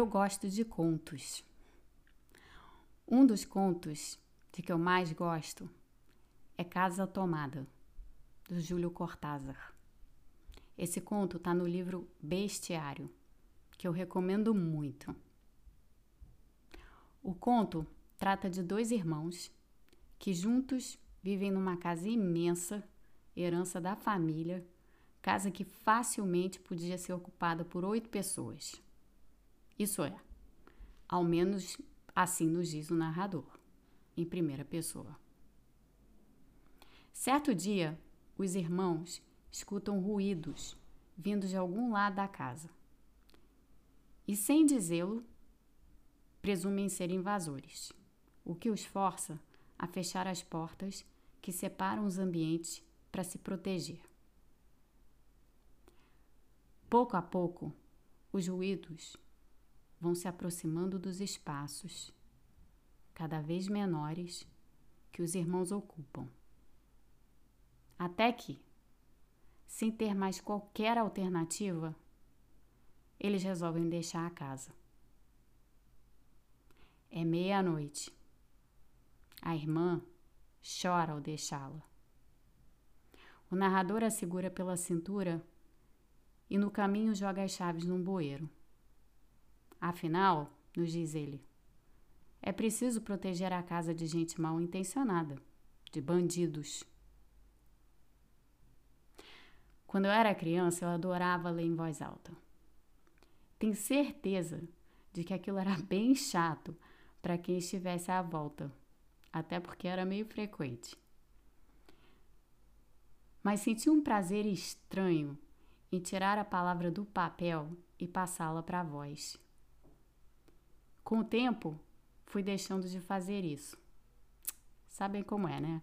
Eu gosto de contos. Um dos contos de que eu mais gosto é Casa Tomada, do Júlio Cortázar. Esse conto está no livro Bestiário, que eu recomendo muito. O conto trata de dois irmãos que juntos vivem numa casa imensa, herança da família, casa que facilmente podia ser ocupada por oito pessoas. Isso é, ao menos assim nos diz o narrador, em primeira pessoa. Certo dia, os irmãos escutam ruídos vindos de algum lado da casa. E sem dizê-lo, presumem ser invasores, o que os força a fechar as portas que separam os ambientes para se proteger. Pouco a pouco, os ruídos vão se aproximando dos espaços, cada vez menores, que os irmãos ocupam. Até que, sem ter mais qualquer alternativa, eles resolvem deixar a casa. É meia-noite. A irmã chora ao deixá-la. O narrador a segura pela cintura e no caminho joga as chaves num bueiro. Afinal, nos diz ele, é preciso proteger a casa de gente mal intencionada, de bandidos. Quando eu era criança, eu adorava ler em voz alta. Tenho certeza de que aquilo era bem chato para quem estivesse à volta, até porque era meio frequente. Mas senti um prazer estranho em tirar a palavra do papel e passá-la para a voz. Com o tempo, fui deixando de fazer isso. Sabem como é, né?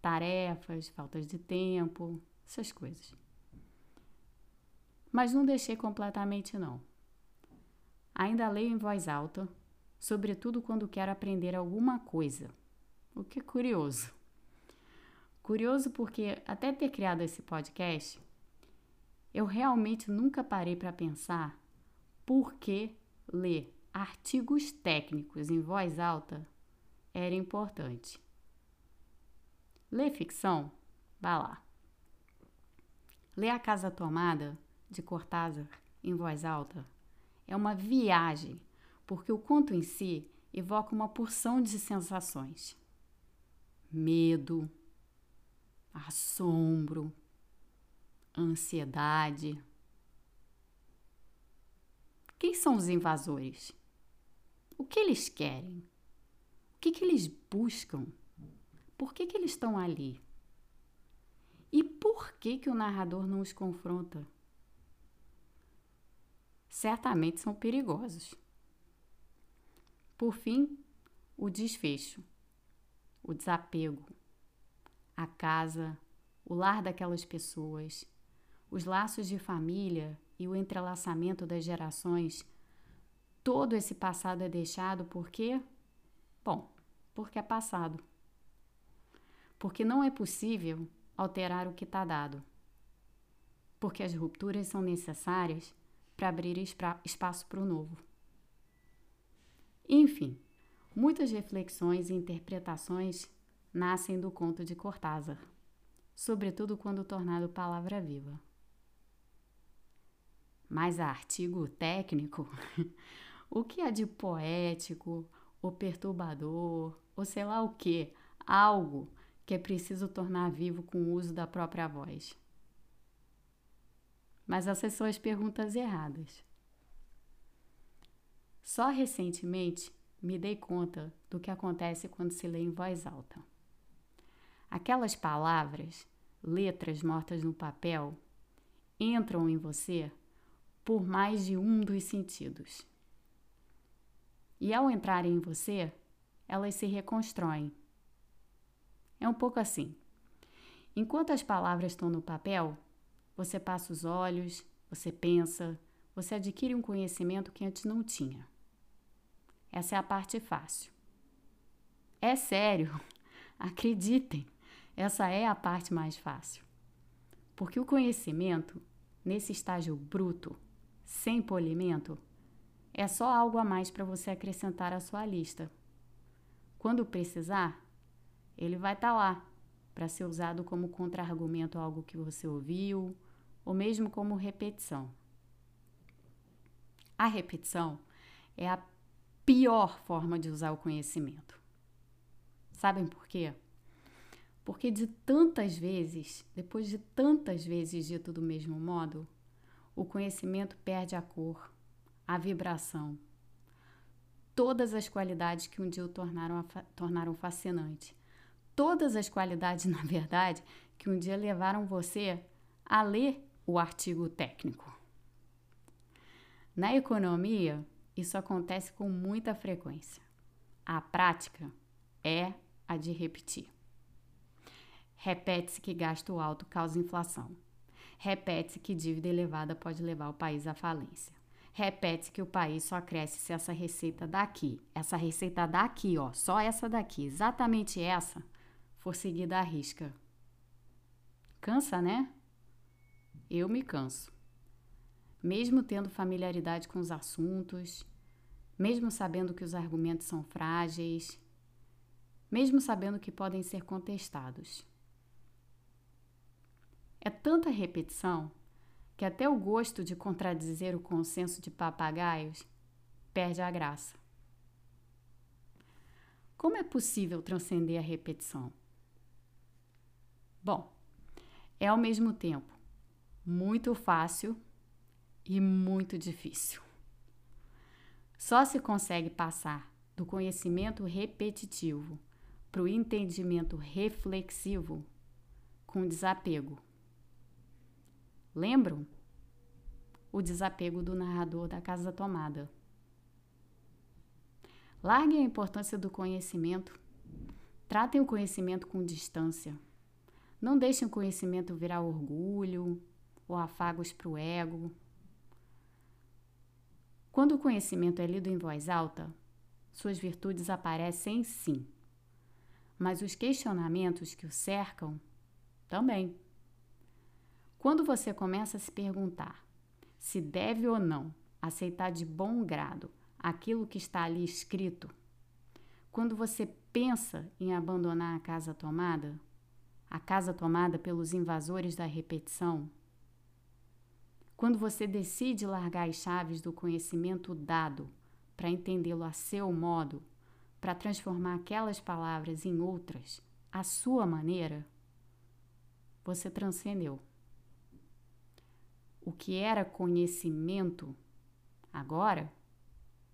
Tarefas, faltas de tempo, essas coisas. Mas não deixei completamente, não. Ainda leio em voz alta, sobretudo quando quero aprender alguma coisa, o que é curioso. Curioso porque, até ter criado esse podcast, eu realmente nunca parei para pensar por que ler artigos técnicos em voz alta era importante. Ler ficção? Vá lá. Ler A Casa Tomada, de Cortázar, em voz alta, é uma viagem, porque o conto em si evoca uma porção de sensações: medo, assombro, ansiedade. Quem são os invasores? O que eles querem? O que, que eles buscam? Por que, que eles estão ali? E por que, que o narrador não os confronta? Certamente são perigosos. Por fim, o desfecho, o desapego, a casa, o lar daquelas pessoas, os laços de família e o entrelaçamento das gerações todo esse passado é deixado porque, bom, porque é passado. Porque não é possível alterar o que está dado. Porque as rupturas são necessárias para abrir espaço para o novo. Enfim, muitas reflexões e interpretações nascem do conto de Cortázar, sobretudo quando tornado palavra viva. Mas a artigo técnico O que há de poético, ou perturbador, ou sei lá o que, algo que é preciso tornar vivo com o uso da própria voz? Mas essas são as perguntas erradas. Só recentemente me dei conta do que acontece quando se lê em voz alta. Aquelas palavras, letras mortas no papel, entram em você por mais de um dos sentidos. E ao entrarem em você, elas se reconstroem. É um pouco assim. Enquanto as palavras estão no papel, você passa os olhos, você pensa, você adquire um conhecimento que antes não tinha. Essa é a parte fácil. É sério, acreditem, essa é a parte mais fácil. Porque o conhecimento, nesse estágio bruto, sem polimento, é só algo a mais para você acrescentar à sua lista. Quando precisar, ele vai estar tá lá para ser usado como contra-argumento a algo que você ouviu ou mesmo como repetição. A repetição é a pior forma de usar o conhecimento. Sabem por quê? Porque de tantas vezes, depois de tantas vezes dito do mesmo modo, o conhecimento perde a cor, a vibração, todas as qualidades que um dia o tornaram, tornaram fascinante. Todas as qualidades, na verdade, que um dia levaram você a ler o artigo técnico. Na economia, isso acontece com muita frequência. A prática é a de repetir. Repete-se que gasto alto causa inflação. Repete-se que dívida elevada pode levar o país à falência. Repete-se que o país só cresce se essa receita daqui, essa receita daqui, ó, só essa daqui, exatamente essa, for seguida à risca. Cansa, né? Eu me canso. Mesmo tendo familiaridade com os assuntos, mesmo sabendo que os argumentos são frágeis, mesmo sabendo que podem ser contestados. É tanta repetição que até o gosto de contradizer o consenso de papagaios perde a graça. Como é possível transcender a repetição? Bom, é ao mesmo tempo muito fácil e muito difícil. Só se consegue passar do conhecimento repetitivo para o entendimento reflexivo com desapego. Lembram? O desapego do narrador da Casa Tomada. Larguem a importância do conhecimento. Tratem o conhecimento com distância. Não deixem o conhecimento virar orgulho ou afagos para o ego. Quando o conhecimento é lido em voz alta, suas virtudes aparecem sim, mas os questionamentos que o cercam também. Quando você começa a se perguntar se deve ou não aceitar de bom grado aquilo que está ali escrito, quando você pensa em abandonar a casa tomada, a casa tomada pelos invasores da repetição, quando você decide largar as chaves do conhecimento dado para entendê-lo a seu modo, para transformar aquelas palavras em outras, à sua maneira, você transcendeu. O que era conhecimento, agora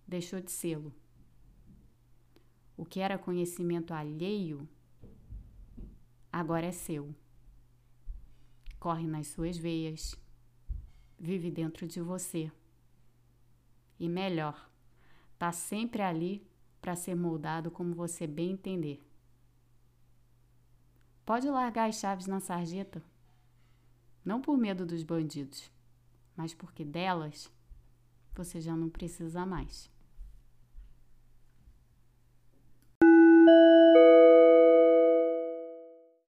deixou de sê-lo. O que era conhecimento alheio, agora é seu. Corre nas suas veias, vive dentro de você. E melhor, está sempre ali para ser moldado como você bem entender. Pode largar as chaves na sarjeta, não por medo dos bandidos mas porque delas você já não precisa mais.